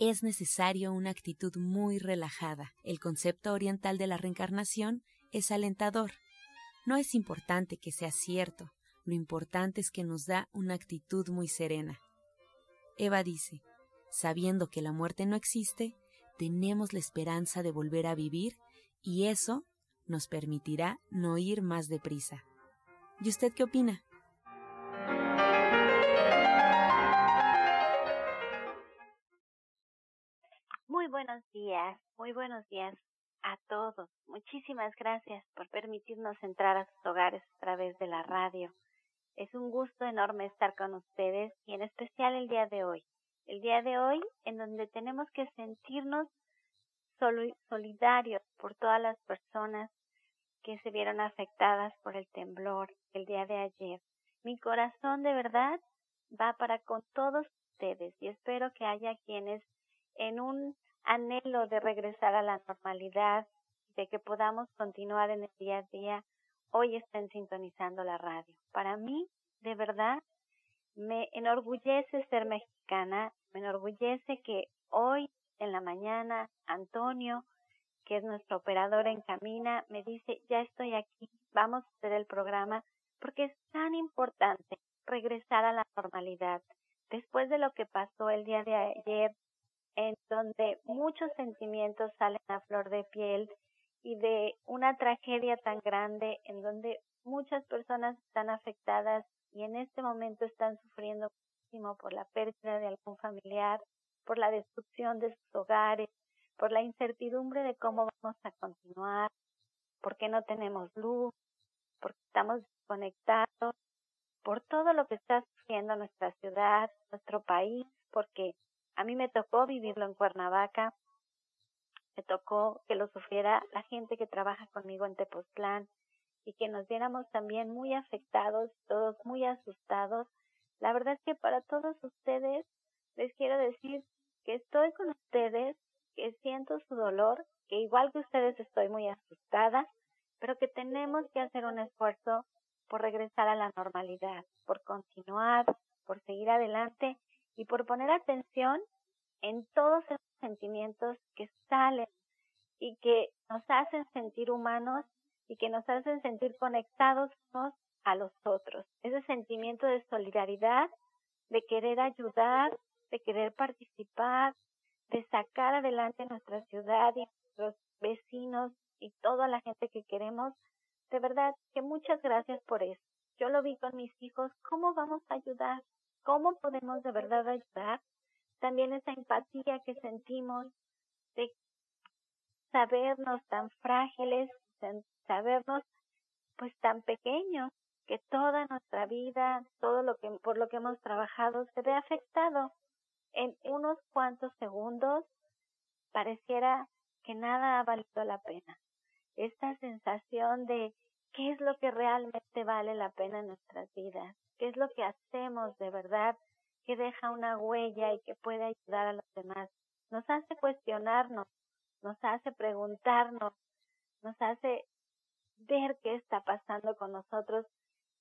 es necesario una actitud muy relajada. El concepto oriental de la reencarnación es alentador. No es importante que sea cierto, lo importante es que nos da una actitud muy serena. Eva dice, sabiendo que la muerte no existe, tenemos la esperanza de volver a vivir y eso nos permitirá no ir más deprisa. ¿Y usted qué opina? Días, muy buenos días a todos. Muchísimas gracias por permitirnos entrar a sus hogares a través de la radio. Es un gusto enorme estar con ustedes y en especial el día de hoy. El día de hoy en donde tenemos que sentirnos solidarios por todas las personas que se vieron afectadas por el temblor el día de ayer. Mi corazón de verdad va para con todos ustedes y espero que haya quienes en un anhelo de regresar a la normalidad, de que podamos continuar en el día a día, hoy estén sintonizando la radio. Para mí, de verdad, me enorgullece ser mexicana, me enorgullece que hoy en la mañana Antonio, que es nuestro operador en Camina, me dice, ya estoy aquí, vamos a hacer el programa, porque es tan importante regresar a la normalidad. Después de lo que pasó el día de ayer, en donde muchos sentimientos salen a flor de piel y de una tragedia tan grande en donde muchas personas están afectadas y en este momento están sufriendo muchísimo por la pérdida de algún familiar, por la destrucción de sus hogares, por la incertidumbre de cómo vamos a continuar, porque no tenemos luz, porque estamos desconectados, por todo lo que está sufriendo nuestra ciudad, nuestro país, porque a mí me tocó vivirlo en Cuernavaca, me tocó que lo sufriera la gente que trabaja conmigo en Tepoztlán y que nos viéramos también muy afectados, todos muy asustados. La verdad es que para todos ustedes les quiero decir que estoy con ustedes, que siento su dolor, que igual que ustedes estoy muy asustada, pero que tenemos que hacer un esfuerzo por regresar a la normalidad, por continuar, por seguir adelante y por poner atención en todos esos sentimientos que salen y que nos hacen sentir humanos y que nos hacen sentir conectados a los otros. Ese sentimiento de solidaridad, de querer ayudar, de querer participar, de sacar adelante nuestra ciudad y nuestros vecinos y toda la gente que queremos. De verdad que muchas gracias por eso. Yo lo vi con mis hijos. ¿Cómo vamos a ayudar? ¿Cómo podemos de verdad ayudar? También esa empatía que sentimos de sabernos tan frágiles, sabernos pues tan pequeños, que toda nuestra vida, todo lo que por lo que hemos trabajado se ve afectado en unos cuantos segundos pareciera que nada ha valido la pena. Esta sensación de qué es lo que realmente vale la pena en nuestras vidas, qué es lo que hacemos de verdad que deja una huella y que puede ayudar a los demás. Nos hace cuestionarnos, nos hace preguntarnos, nos hace ver qué está pasando con nosotros.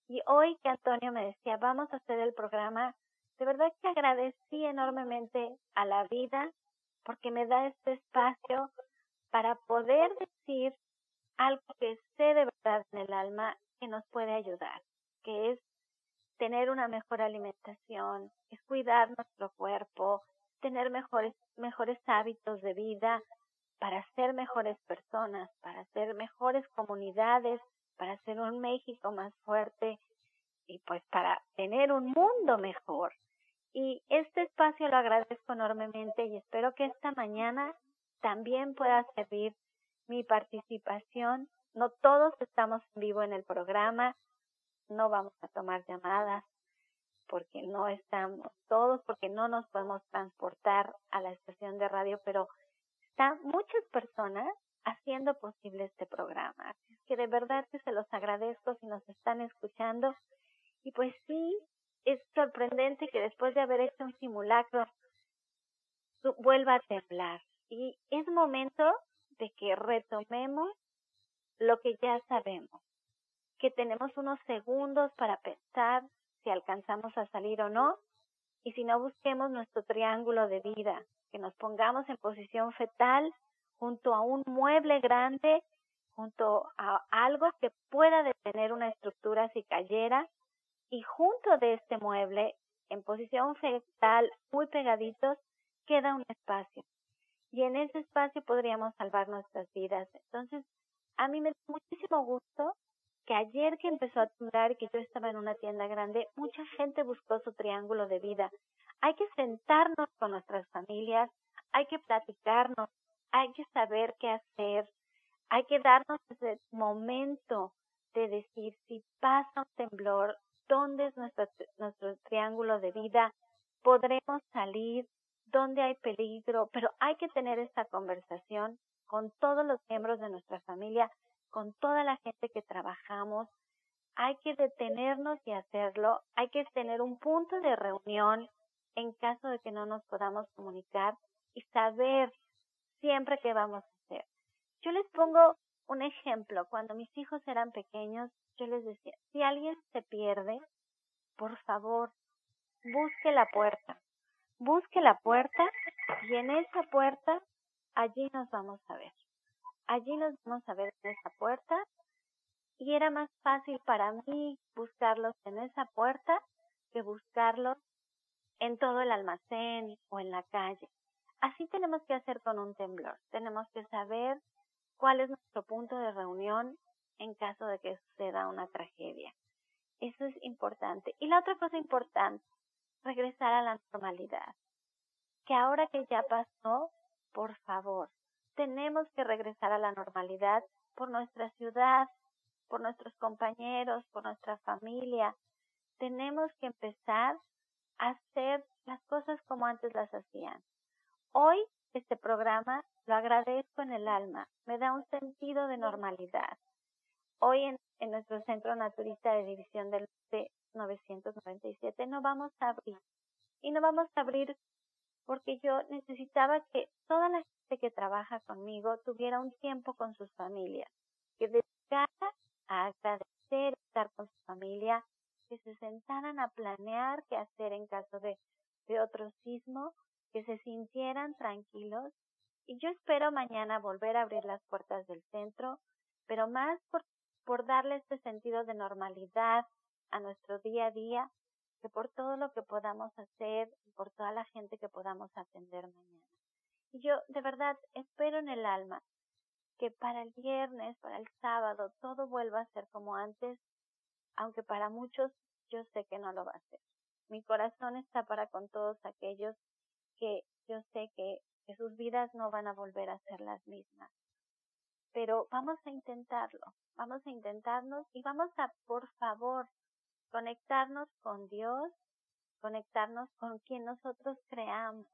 Y hoy que Antonio me decía, vamos a hacer el programa, de verdad que agradecí enormemente a la vida porque me da este espacio para poder decir algo que sé de verdad en el alma que nos puede ayudar, que es tener una mejor alimentación, es cuidar nuestro cuerpo, tener mejores, mejores hábitos de vida, para ser mejores personas, para ser mejores comunidades, para ser un México más fuerte y pues para tener un mundo mejor. Y este espacio lo agradezco enormemente y espero que esta mañana también pueda servir mi participación. No todos estamos en vivo en el programa, no vamos a tomar llamadas porque no estamos todos, porque no nos podemos transportar a la estación de radio, pero están muchas personas haciendo posible este programa. Que de verdad que se los agradezco si nos están escuchando. Y pues sí, es sorprendente que después de haber hecho un simulacro vuelva a temblar. Y es momento de que retomemos lo que ya sabemos, que tenemos unos segundos para pensar si alcanzamos a salir o no, y si no busquemos nuestro triángulo de vida, que nos pongamos en posición fetal junto a un mueble grande, junto a algo que pueda detener una estructura si cayera, y junto de este mueble, en posición fetal, muy pegaditos, queda un espacio. Y en ese espacio podríamos salvar nuestras vidas. Entonces, a mí me da muchísimo gusto que ayer que empezó a temblar y que yo estaba en una tienda grande, mucha gente buscó su triángulo de vida. Hay que sentarnos con nuestras familias, hay que platicarnos, hay que saber qué hacer, hay que darnos ese momento de decir si pasa un temblor, dónde es nuestro, nuestro triángulo de vida, podremos salir, dónde hay peligro, pero hay que tener esta conversación con todos los miembros de nuestra familia, con toda la gente que trabajamos. Hay que detenernos y hacerlo, hay que tener un punto de reunión en caso de que no nos podamos comunicar y saber siempre qué vamos a hacer. Yo les pongo un ejemplo. Cuando mis hijos eran pequeños, yo les decía, si alguien se pierde, por favor, busque la puerta. Busque la puerta y en esa puerta, allí nos vamos a ver. Allí nos vamos a ver en esa puerta y era más fácil para mí buscarlos en esa puerta que buscarlos en todo el almacén o en la calle. Así tenemos que hacer con un temblor. Tenemos que saber cuál es nuestro punto de reunión en caso de que suceda una tragedia. Eso es importante. Y la otra cosa importante, regresar a la normalidad. Que ahora que ya pasó, por favor, tenemos que regresar a la normalidad por nuestra ciudad, por nuestros compañeros, por nuestra familia. Tenemos que empezar a hacer las cosas como antes las hacían. Hoy este programa lo agradezco en el alma, me da un sentido de normalidad. Hoy en, nuestro centro naturista de División del Norte 997 no vamos a abrir. Y no vamos a abrir porque yo necesitaba que toda la que trabaja conmigo tuviera un tiempo con sus familias, que dedicara a agradecer estar con su familia, que se sentaran a planear qué hacer en caso de, de otro sismo que se sintieran tranquilos y yo espero mañana volver a abrir las puertas del centro, pero más por, por darle este sentido de normalidad a nuestro día a día que por todo lo que podamos hacer y por toda la gente que podamos atender mañana. Y yo de verdad espero en el alma que para el viernes, para el sábado, todo vuelva a ser como antes, aunque para muchos yo sé que no lo va a ser. Mi corazón está para con todos aquellos que yo sé que, sus vidas no van a volver a ser las mismas. Pero vamos a intentarlo, vamos a intentarnos y vamos a, por favor, conectarnos con Dios, conectarnos con quien nosotros creamos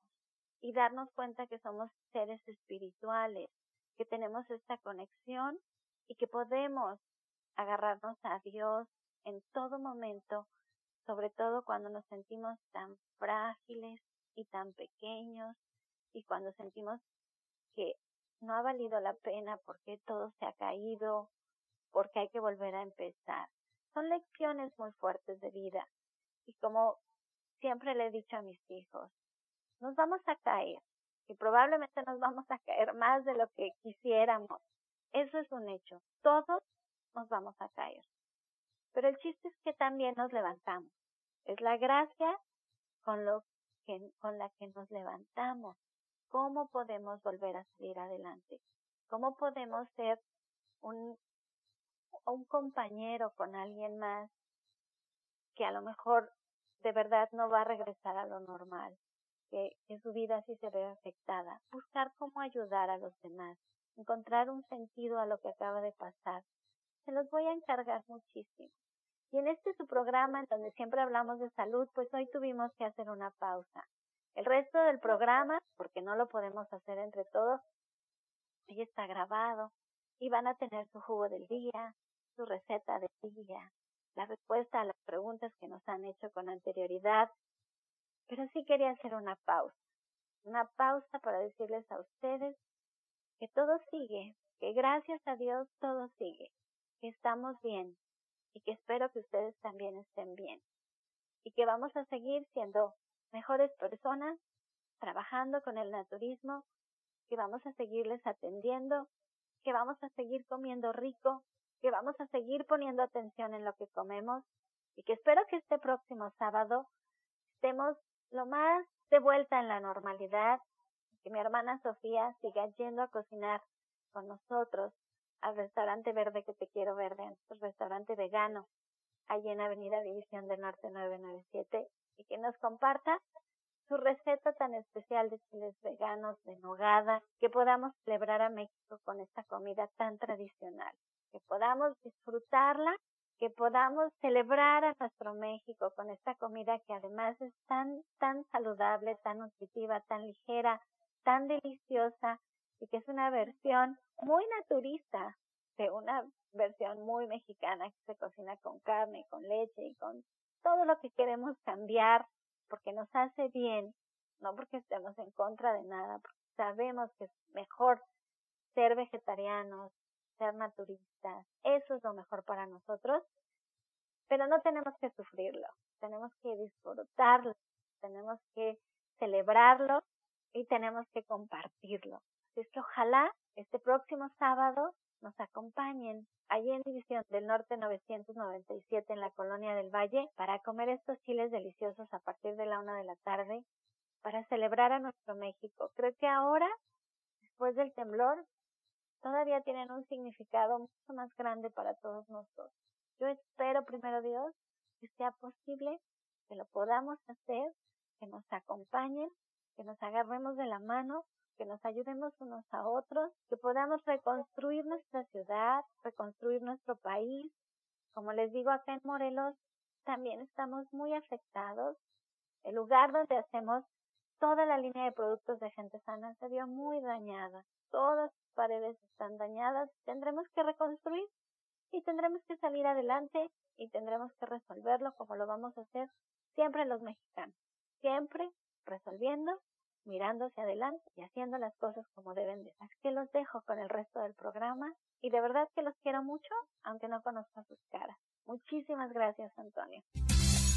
y darnos cuenta que somos seres espirituales, que tenemos esta conexión y que podemos agarrarnos a Dios en todo momento, sobre todo cuando nos sentimos tan frágiles, y tan pequeños y cuando sentimos que no ha valido la pena porque todo se ha caído, porque hay que volver a empezar. Son lecciones muy fuertes de vida y como siempre le he dicho a mis hijos, nos vamos a caer y probablemente nos vamos a caer más de lo que quisiéramos. Eso es un hecho. Todos nos vamos a caer. Pero el chiste es que también nos levantamos. Es la gracia con lo con la que nos levantamos. cómo podemos volver a salir adelante, cómo podemos ser un, un compañero con alguien más que a lo mejor de verdad no va a regresar a lo normal, que, que su vida sí se ve afectada, buscar cómo ayudar a los demás, encontrar un sentido a lo que acaba de pasar. Se los voy a encargar muchísimo. Y en este su programa, en donde siempre hablamos de salud, pues hoy tuvimos que hacer una pausa. El resto del programa, porque no lo podemos hacer entre todos, hoy está grabado y van a tener su jugo del día, su receta del día, la respuesta a las preguntas que nos han hecho con anterioridad. Pero sí quería hacer una pausa, una pausa para decirles a ustedes que todo sigue, que gracias a Dios todo sigue, que estamos bien, y que espero que ustedes también estén bien y que vamos a seguir siendo mejores personas, trabajando con el naturismo, que vamos a seguirles atendiendo, que vamos a seguir comiendo rico, que vamos a seguir poniendo atención en lo que comemos y que espero que este próximo sábado estemos lo más de vuelta en la normalidad, que mi hermana Sofía siga yendo a cocinar con nosotros, al restaurante verde que te quiero verde, nuestro restaurante vegano, allí en Avenida División del Norte 997, y que nos comparta su receta tan especial de chiles veganos de nogada, que podamos celebrar a México con esta comida tan tradicional, que podamos disfrutarla, que podamos celebrar a nuestro México con esta comida que además es tan, tan saludable, tan nutritiva, tan ligera, tan deliciosa, y que es una versión muy naturista de una versión muy mexicana que se cocina con carne, con leche y con todo lo que queremos cambiar porque nos hace bien, no porque estemos en contra de nada, porque sabemos que es mejor ser vegetarianos, ser naturistas, eso es lo mejor para nosotros, pero no tenemos que sufrirlo, tenemos que disfrutarlo, tenemos que celebrarlo y tenemos que compartirlo. Así es que ojalá este próximo sábado nos acompañen allí en División del Norte 997 en la Colonia del Valle para comer estos chiles deliciosos a partir de la una de la tarde para celebrar a nuestro México. Creo que ahora, después del temblor, todavía tienen un significado mucho más grande para todos nosotros. Yo espero, primero Dios, que sea posible, que lo podamos hacer, que nos acompañen, que nos agarremos de la mano que nos ayudemos unos a otros, que podamos reconstruir nuestra ciudad, reconstruir nuestro país. Como les digo, acá en Morelos también estamos muy afectados. El lugar donde hacemos toda la línea de productos de gente sana se vio muy dañada. Todas las paredes están dañadas. Tendremos que reconstruir y tendremos que salir adelante y tendremos que resolverlo como lo vamos a hacer siempre los mexicanos. Siempre resolviendo mirando hacia adelante y haciendo las cosas como deben de. Así que los dejo con el resto del programa y de verdad que los quiero mucho, aunque no conozca sus caras. Muchísimas gracias, Antonio.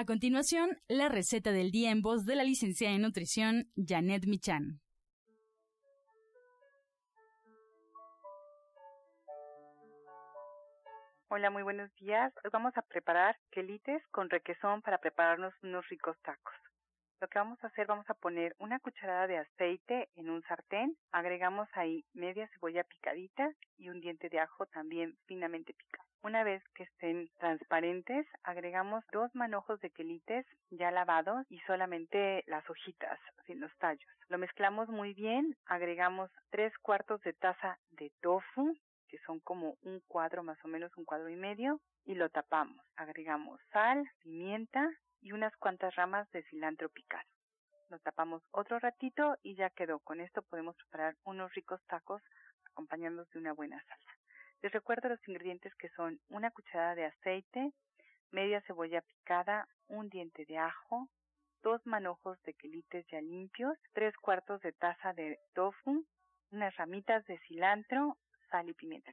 A continuación, la receta del día en voz de la licenciada en nutrición Janet Michan. Hola, muy buenos días. Hoy vamos a preparar quelites con requesón para prepararnos unos ricos tacos. Lo que vamos a hacer, vamos a poner una cucharada de aceite en un sartén, agregamos ahí media cebolla picadita y un diente de ajo también finamente picado. Una vez que estén transparentes, agregamos dos manojos de quelites ya lavados y solamente las hojitas, sin los tallos. Lo mezclamos muy bien, agregamos tres cuartos de taza de tofu, que son como un cuadro más o menos, un cuadro y medio, y lo tapamos. Agregamos sal, pimienta y unas cuantas ramas de cilantro picado. Lo tapamos otro ratito y ya quedó. Con esto podemos preparar unos ricos tacos acompañándolos de una buena salsa. Les recuerdo los ingredientes que son una cucharada de aceite, media cebolla picada, un diente de ajo, dos manojos de quelites ya limpios, tres cuartos de taza de tofu, unas ramitas de cilantro, sal y pimienta.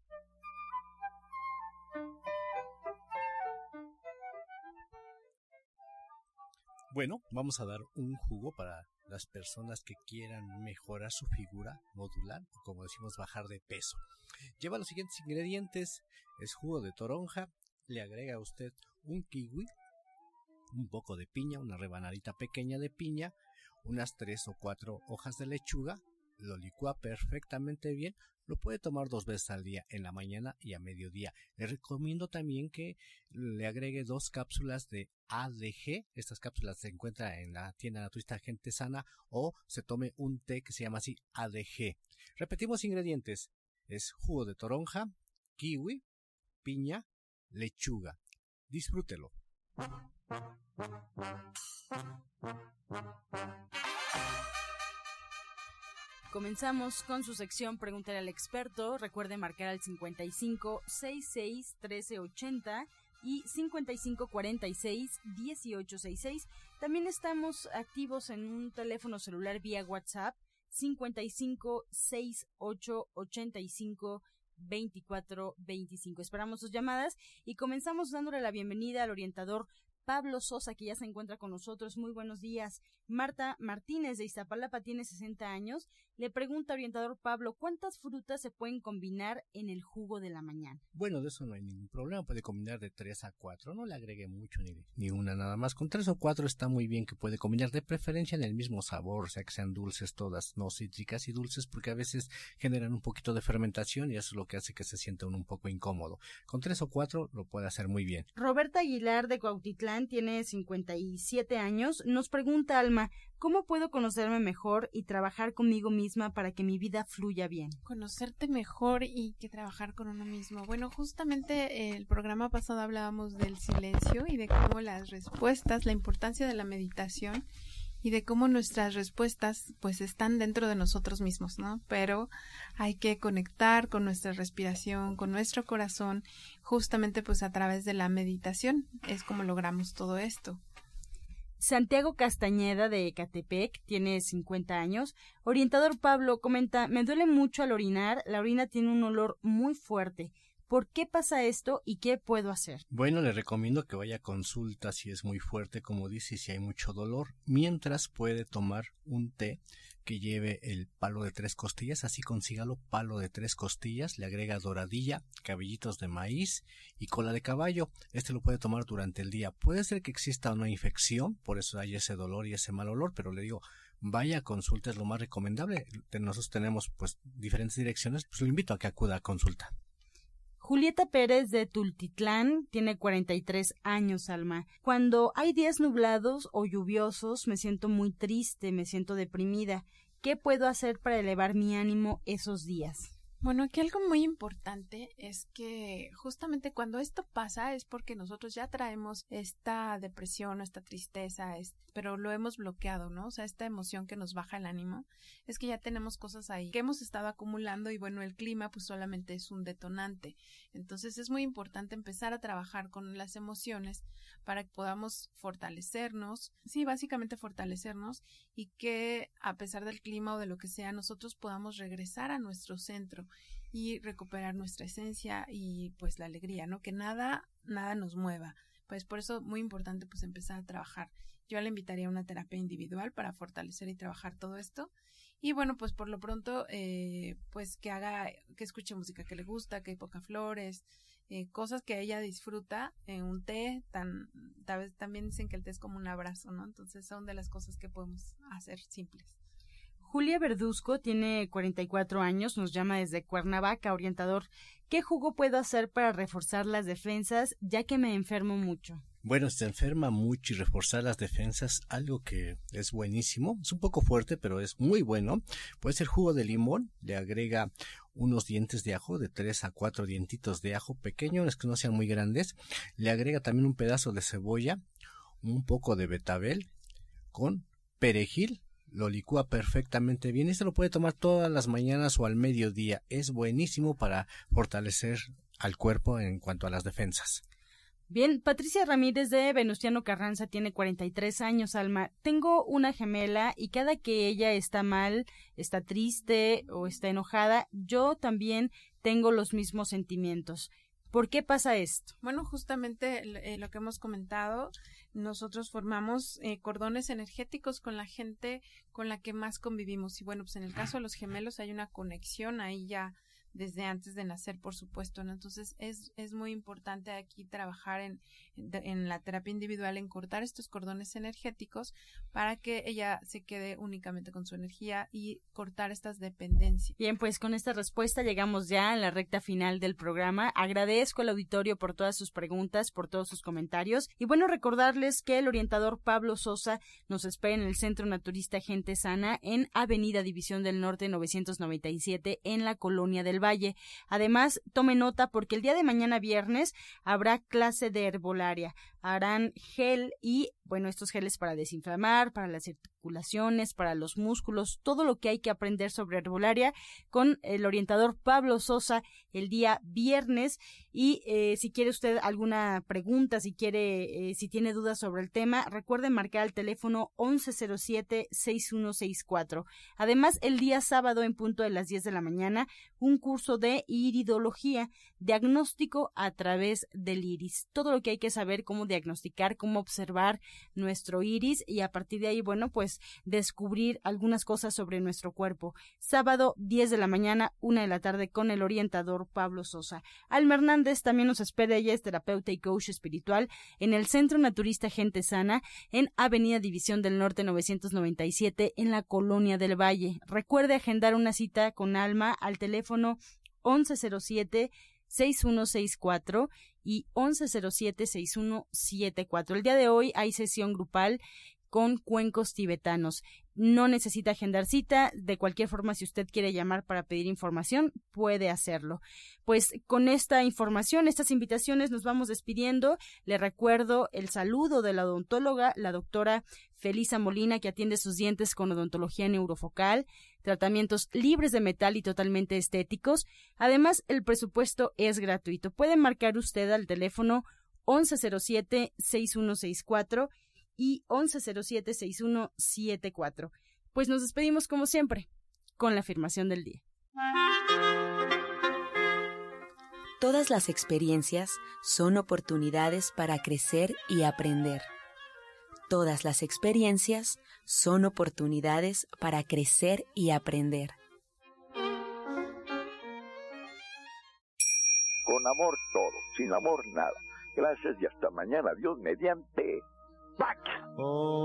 Bueno, vamos a dar un jugo para las personas que quieran mejorar su figura, modular, o como decimos, bajar de peso. Lleva los siguientes ingredientes: es jugo de toronja, le agrega a usted un kiwi, un poco de piña, una rebanadita pequeña de piña, unas tres o cuatro hojas de lechuga, lo licúa perfectamente bien, lo puede tomar dos veces al día, en la mañana y a mediodía. Le recomiendo también que le agregue dos cápsulas de ADG. Estas cápsulas se encuentran en la tienda naturista Gente Sana o se tome un té que se llama así ADG. Repetimos ingredientes. Es jugo de toronja, kiwi, piña, lechuga. Disfrútelo. Comenzamos con su sección Pregúntale al experto. Recuerde marcar al 55 66 1380 y 55 46 1866. También estamos activos en un teléfono celular vía WhatsApp 55 68 85 24 25. Esperamos sus llamadas y comenzamos dándole la bienvenida al orientador Pablo Sosa, que ya se encuentra con nosotros. Muy buenos días. Marta Martínez de Iztapalapa tiene 60 años. Le pregunta orientador Pablo, ¿cuántas frutas se pueden combinar en el jugo de la mañana? Bueno, de eso no hay ningún problema. Puede combinar de 3 a 4. No le agregue mucho ni, ni una nada más. Con 3 o 4 está muy bien que puede combinar de preferencia en el mismo sabor, o sea que sean dulces todas, no cítricas y dulces, porque a veces generan un poquito de fermentación y eso es lo que hace que se sienta un poco incómodo. Con 3 o 4 lo puede hacer muy bien. Roberta Aguilar de Cuautitlán tiene 57 años. Nos pregunta Alma, ¿cómo puedo conocerme mejor y trabajar conmigo misma para que mi vida fluya bien? Conocerte mejor y que trabajar con uno mismo. Bueno, justamente el programa pasado hablábamos del silencio y de cómo las respuestas, la importancia de la meditación y de cómo nuestras respuestas pues están dentro de nosotros mismos, ¿no? Pero hay que conectar con nuestra respiración, con nuestro corazón, justamente pues a través de la meditación es como logramos todo esto. Santiago Castañeda de Ecatepec tiene 50 años. Orientador Pablo comenta, me duele mucho al orinar, la orina tiene un olor muy fuerte. ¿Por qué pasa esto y qué puedo hacer? Bueno, le recomiendo que vaya a consulta si es muy fuerte, como dice, si hay mucho dolor, mientras puede tomar un té que lleve el palo de tres costillas, así consígalo, palo de tres costillas, le agrega doradilla, cabellitos de maíz y cola de caballo. Este lo puede tomar durante el día. Puede ser que exista una infección, por eso hay ese dolor y ese mal olor, pero le digo, vaya a consulta, es lo más recomendable. Nosotros tenemos pues diferentes direcciones, pues lo invito a que acuda a consulta. Julieta Pérez de Tultitlán tiene 43 años, Alma. Cuando hay días nublados o lluviosos me siento muy triste, me siento deprimida. ¿Qué puedo hacer para elevar mi ánimo esos días? Bueno, aquí algo muy importante es que justamente cuando esto pasa es porque nosotros ya traemos esta depresión, esta tristeza, pero lo hemos bloqueado, ¿no? O sea, esta emoción que nos baja el ánimo, es que ya tenemos cosas ahí que hemos estado acumulando y bueno, el clima pues solamente es un detonante. Entonces es muy importante empezar a trabajar con las emociones para que podamos fortalecernos, sí, básicamente fortalecernos y que a pesar del clima o de lo que sea, nosotros podamos regresar a nuestro centro y recuperar nuestra esencia y pues la alegría, ¿no? Que nada, nada nos mueva. Pues por eso muy importante pues empezar a trabajar. Yo le invitaría a una terapia individual para fortalecer y trabajar todo esto. Y bueno, pues por lo pronto, eh, pues que haga, que escuche música que le gusta, que poca flores, eh, cosas que ella disfruta, en un té, tan, tal vez también dicen que el té es como un abrazo, ¿no? Entonces son de las cosas que podemos hacer simples. Julia Verduzco tiene 44 años, nos llama desde Cuernavaca, orientador. ¿Qué jugo puedo hacer para reforzar las defensas ya que me enfermo mucho? Bueno, se enferma mucho y reforzar las defensas, algo que es buenísimo, es un poco fuerte, pero es muy bueno. Puede ser jugo de limón, le agrega unos dientes de ajo, de 3 a 4 dientitos de ajo pequeños, que no sean muy grandes. Le agrega también un pedazo de cebolla, un poco de betabel con perejil, lo licúa perfectamente bien y se lo puede tomar todas las mañanas o al mediodía. Es buenísimo para fortalecer al cuerpo en cuanto a las defensas. Bien, Patricia Ramírez de Venustiano Carranza tiene 43 años, Alma. Tengo una gemela y cada que ella está mal, está triste o está enojada, yo también tengo los mismos sentimientos. ¿Por qué pasa esto? Bueno, justamente eh, lo que hemos comentado, nosotros formamos eh, cordones energéticos con la gente con la que más convivimos. Y bueno, pues en el caso de los gemelos hay una conexión ahí ya desde antes de nacer, por supuesto, ¿no? Entonces es, es muy importante aquí trabajar en, en la terapia individual, en cortar estos cordones energéticos para que ella se quede únicamente con su energía y cortar estas dependencias. Bien, pues con esta respuesta llegamos ya a la recta final del programa. Agradezco al auditorio por todas sus preguntas, por todos sus comentarios y bueno, recordarles que el orientador Pablo Sosa nos espera en el Centro Naturista Gente Sana en Avenida División del Norte 997 en la Colonia del Valle. Además, tome nota porque el día de mañana viernes habrá clase de herbolaria. Harán gel y, bueno, estos geles para desinflamar, para las articulaciones, para los músculos, todo lo que hay que aprender sobre herbolaria con el orientador Pablo Sosa el día viernes. Y eh, si quiere usted alguna pregunta, si quiere, eh, si tiene dudas sobre el tema, recuerde marcar el teléfono 1107-6164. Además, el día sábado en punto de las 10 de la mañana, un curso de iridología, diagnóstico a través del iris. Todo lo que hay que saber, cómo diagnosticar, cómo observar nuestro iris y a partir de ahí, bueno, pues descubrir algunas cosas sobre nuestro cuerpo. Sábado 10 de la mañana, una de la tarde con el orientador Pablo Sosa. Alma Hernández también nos espera, ella es terapeuta y coach espiritual en el Centro Naturista Gente Sana en Avenida División del Norte 997 en la Colonia del Valle. Recuerde agendar una cita con Alma al teléfono 1107 6164 y 1107-6174. El día de hoy hay sesión grupal con cuencos tibetanos. No necesita agendar cita. De cualquier forma, si usted quiere llamar para pedir información, puede hacerlo. Pues con esta información, estas invitaciones, nos vamos despidiendo. Le recuerdo el saludo de la odontóloga, la doctora Felisa Molina, que atiende sus dientes con odontología neurofocal, tratamientos libres de metal y totalmente estéticos. Además, el presupuesto es gratuito. Puede marcar usted al teléfono 1107-6164 y 1107-6174. Pues nos despedimos como siempre, con la afirmación del día. Todas las experiencias son oportunidades para crecer y aprender. Todas las experiencias son oportunidades para crecer y aprender. Con amor todo, sin amor nada. Gracias y hasta mañana. Dios mediante. back. Oh.